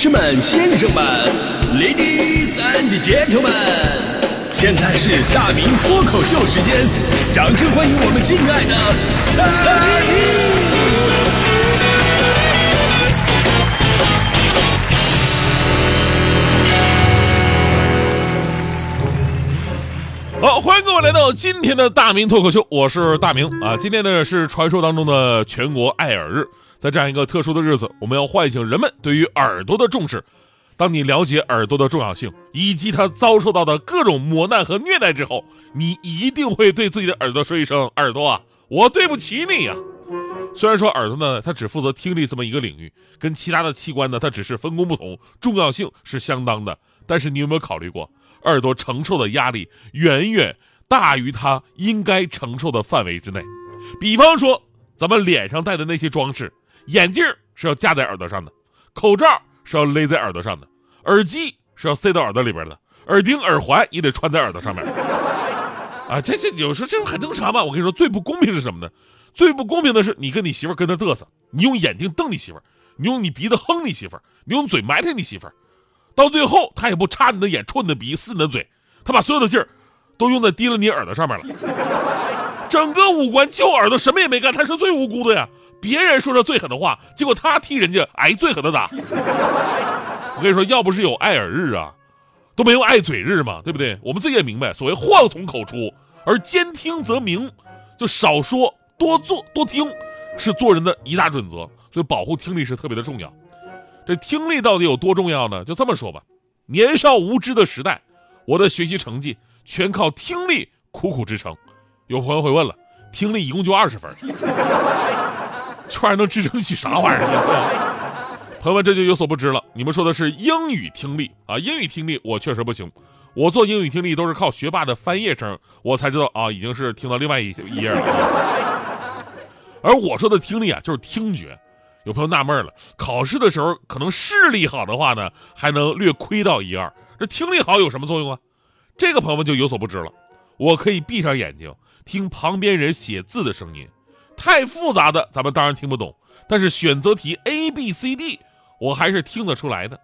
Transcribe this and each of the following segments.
士们、先生们，Ladies and Gentlemen，现在是大明脱口秀时间，掌声欢迎我们敬爱的大明！好，欢迎各位来到今天的大明脱口秀，我是大明啊。今天呢是传说当中的全国爱耳日，在这样一个特殊的日子，我们要唤醒人们对于耳朵的重视。当你了解耳朵的重要性以及它遭受到的各种磨难和虐待之后，你一定会对自己的耳朵说一声：“耳朵啊，我对不起你呀。”虽然说耳朵呢，它只负责听力这么一个领域，跟其他的器官呢，它只是分工不同，重要性是相当的。但是你有没有考虑过？耳朵承受的压力远远大于它应该承受的范围之内。比方说，咱们脸上戴的那些装饰，眼镜是要架在耳朵上的，口罩是要勒在耳朵上的，耳机是要塞到耳朵里边的，耳钉、耳环也得穿在耳朵上面。啊，这这有时候这很正常嘛。我跟你说，最不公平是什么呢？最不公平的是你跟你媳妇跟那嘚瑟，你用眼睛瞪你媳妇，你用你鼻子哼你媳妇，你用嘴埋汰你媳妇。到最后，他也不插你的眼，戳你的鼻，撕你的嘴，他把所有的劲儿都用在滴了你耳朵上面了。整个五官就耳朵什么也没干，他是最无辜的呀。别人说着最狠的话，结果他替人家挨最狠的打。我跟你说，要不是有爱耳日啊，都没有爱嘴日嘛，对不对？我们自己也明白，所谓祸从口出，而兼听则明，就少说多做多听，是做人的一大准则。所以保护听力是特别的重要。这听力到底有多重要呢？就这么说吧，年少无知的时代，我的学习成绩全靠听力苦苦支撑。有朋友会问了，听力一共就二十分，这玩意儿能支撑起啥玩意儿？朋友们这就有所不知了。你们说的是英语听力啊？英语听力我确实不行，我做英语听力都是靠学霸的翻页声，我才知道啊，已经是听到另外一一页了。而我说的听力啊，就是听觉。有朋友纳闷了，考试的时候可能视力好的话呢，还能略亏到一二，这听力好有什么作用啊？这个朋友们就有所不知了。我可以闭上眼睛听旁边人写字的声音，太复杂的咱们当然听不懂，但是选择题 A B C D 我还是听得出来的。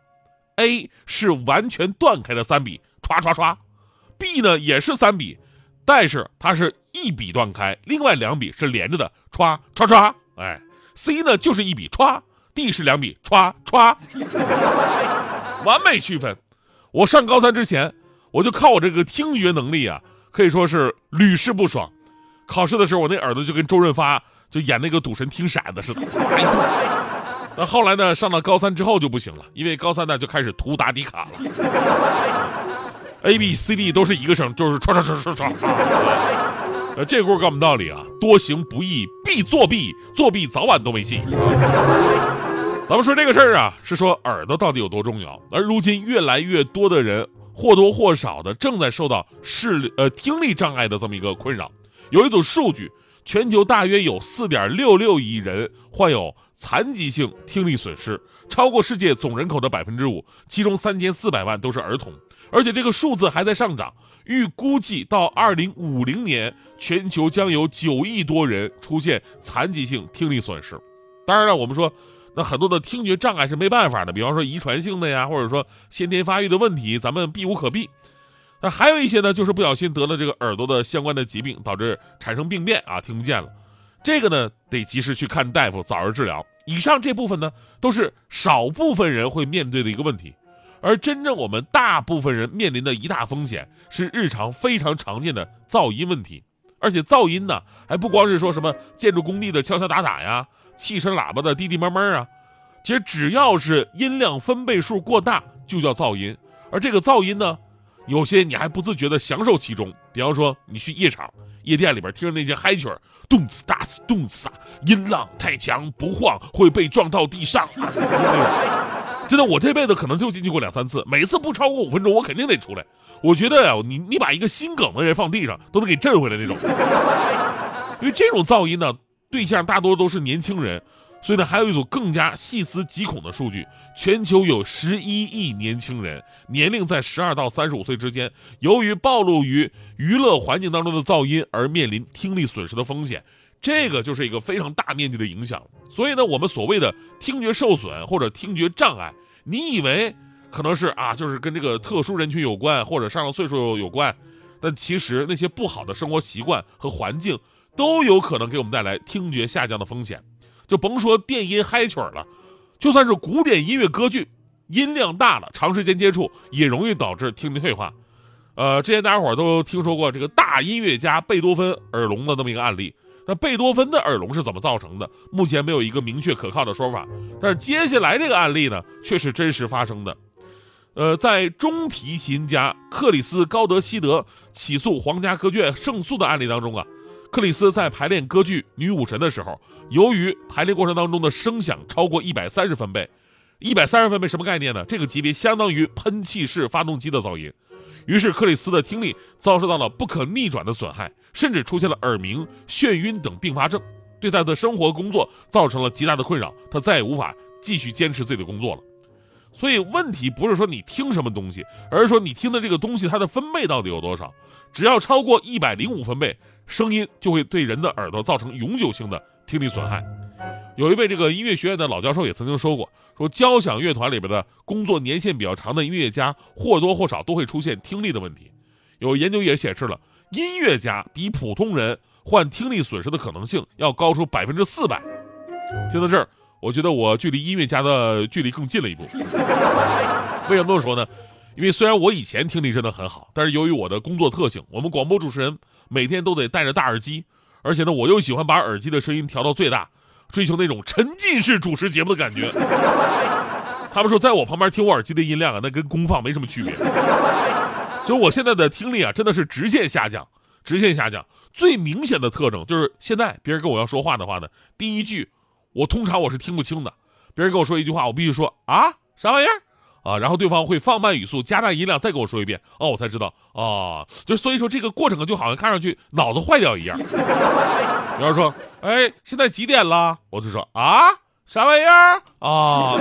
A 是完全断开的三笔，歘歘歘；B 呢也是三笔，但是它是一笔断开，另外两笔是连着的，歘歘歘，哎。C 呢就是一笔歘，D 是两笔歘歘，完美区分。我上高三之前，我就靠我这个听觉能力啊，可以说是屡试不爽。考试的时候，我那耳朵就跟周润发就演那个赌神听骰子似的。那后来呢，上到高三之后就不行了，因为高三呢就开始涂答题卡了。A B C D 都是一个声，就是唰唰唰唰唰。呃，这轱辘告诉我们道理啊，多行不义必作弊，作弊早晚都没戏。咱们说这个事儿啊，是说耳朵到底有多重要。而如今越来越多的人或多或少的正在受到视呃听力障碍的这么一个困扰。有一组数据，全球大约有四点六六亿人患有残疾性听力损失，超过世界总人口的百分之五，其中三千四百万都是儿童。而且这个数字还在上涨，预估计到二零五零年，全球将有九亿多人出现残疾性听力损失。当然了，我们说，那很多的听觉障碍是没办法的，比方说遗传性的呀，或者说先天发育的问题，咱们避无可避。那还有一些呢，就是不小心得了这个耳朵的相关的疾病，导致产生病变啊，听不见了。这个呢，得及时去看大夫，早日治疗。以上这部分呢，都是少部分人会面对的一个问题。而真正我们大部分人面临的一大风险是日常非常常见的噪音问题，而且噪音呢还不光是说什么建筑工地的敲敲打打呀，汽车喇叭的滴滴闷闷啊，其实只要是音量分贝数过大就叫噪音。而这个噪音呢，有些你还不自觉的享受其中，比方说你去夜场、夜店里边听着那些嗨曲，动次打次动次打，音浪太强不晃会被撞到地上。真的，我这辈子可能就进去过两三次，每次不超过五分钟，我肯定得出来。我觉得呀，你你把一个心梗的人放地上，都能给震回来那种。因为这种噪音呢，对象大多都是年轻人，所以呢，还有一组更加细思极恐的数据：全球有十一亿年轻人，年龄在十二到三十五岁之间，由于暴露于娱乐环境当中的噪音而面临听力损失的风险。这个就是一个非常大面积的影响，所以呢，我们所谓的听觉受损或者听觉障碍，你以为可能是啊，就是跟这个特殊人群有关，或者上了岁数有关，但其实那些不好的生活习惯和环境都有可能给我们带来听觉下降的风险。就甭说电音嗨曲了，就算是古典音乐歌剧，音量大了，长时间接触也容易导致听力退化。呃，之前大家伙都听说过这个大音乐家贝多芬耳聋的那么一个案例。那贝多芬的耳聋是怎么造成的？目前没有一个明确可靠的说法。但是接下来这个案例呢，却是真实发生的。呃，在中提琴家克里斯高德希德起诉皇家歌剧院胜诉的案例当中啊，克里斯在排练歌剧《女武神》的时候，由于排练过程当中的声响超过一百三十分贝，一百三十分贝什么概念呢？这个级别相当于喷气式发动机的噪音。于是克里斯的听力遭受到了不可逆转的损害，甚至出现了耳鸣、眩晕等并发症，对他的生活工作造成了极大的困扰，他再也无法继续坚持自己的工作了。所以问题不是说你听什么东西，而是说你听的这个东西它的分贝到底有多少。只要超过一百零五分贝，声音就会对人的耳朵造成永久性的听力损害。有一位这个音乐学院的老教授也曾经说过，说交响乐团里边的工作年限比较长的音乐家或多或少都会出现听力的问题。有研究也显示了，音乐家比普通人患听力损失的可能性要高出百分之四百。听到这儿，我觉得我距离音乐家的距离更近了一步。为什么这么说呢？因为虽然我以前听力真的很好，但是由于我的工作特性，我们广播主持人每天都得戴着大耳机，而且呢，我又喜欢把耳机的声音调到最大。追求那种沉浸式主持节目的感觉。他们说，在我旁边听我耳机的音量啊，那跟功放没什么区别。所以我现在的听力啊，真的是直线下降，直线下降。最明显的特征就是，现在别人跟我要说话的话呢，第一句我通常我是听不清的。别人跟我说一句话，我必须说啊，啥玩意儿？啊，然后对方会放慢语速，加大音量，再跟我说一遍，哦，我才知道，啊，就所以说这个过程就好像看上去脑子坏掉一样。比方说，哎，现在几点了？我就说啊，啥玩意儿啊？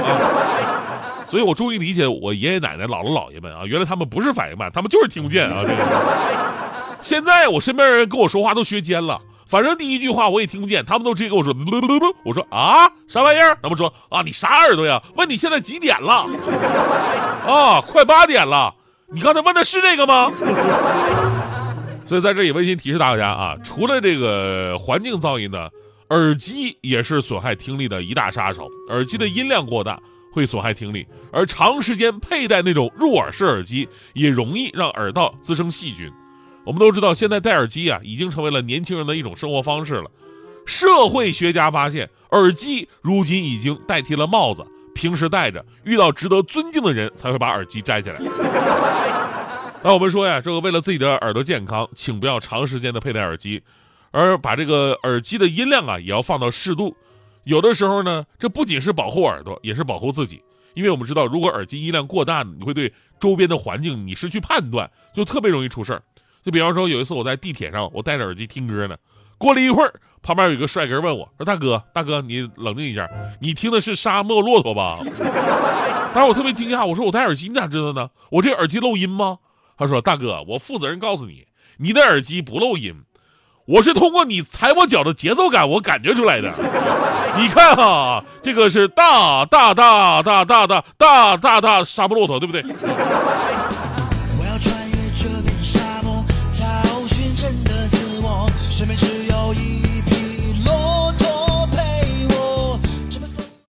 所以我终于理解我爷爷奶奶、姥姥姥爷们啊，原来他们不是反应慢，他们就是听不见啊。这个，现在我身边人跟我说话都学尖了。反正第一句话我也听不见，他们都直接跟我说，我说啊，啥玩意儿？他们说啊，你啥耳朵呀？问你现在几点了？啊，快八点了。你刚才问的是这个吗？所以在这里温馨提示大家啊，除了这个环境噪音呢，耳机也是损害听力的一大杀手。耳机的音量过大会损害听力，而长时间佩戴那种入耳式耳机也容易让耳道滋生细菌。我们都知道，现在戴耳机啊，已经成为了年轻人的一种生活方式了。社会学家发现，耳机如今已经代替了帽子，平时戴着，遇到值得尊敬的人才会把耳机摘下来。那我们说呀，这个为了自己的耳朵健康，请不要长时间的佩戴耳机，而把这个耳机的音量啊，也要放到适度。有的时候呢，这不仅是保护耳朵，也是保护自己。因为我们知道，如果耳机音量过大，你会对周边的环境你失去判断，就特别容易出事儿。就比方说，有一次我在地铁上，我戴着耳机听歌呢。过了一会儿，旁边有一个帅哥问我说：“大哥，大哥，你冷静一下，你听的是沙漠骆驼吧？”当时我特别惊讶，我说：“我戴耳机，你咋知道呢？我这耳机漏音吗？”他说：“大哥，我负责任告诉你，你的耳机不漏音，我是通过你踩我脚的节奏感，我感觉出来的。你看哈，这个是大大大大大大大大大沙漠骆驼，对不对？”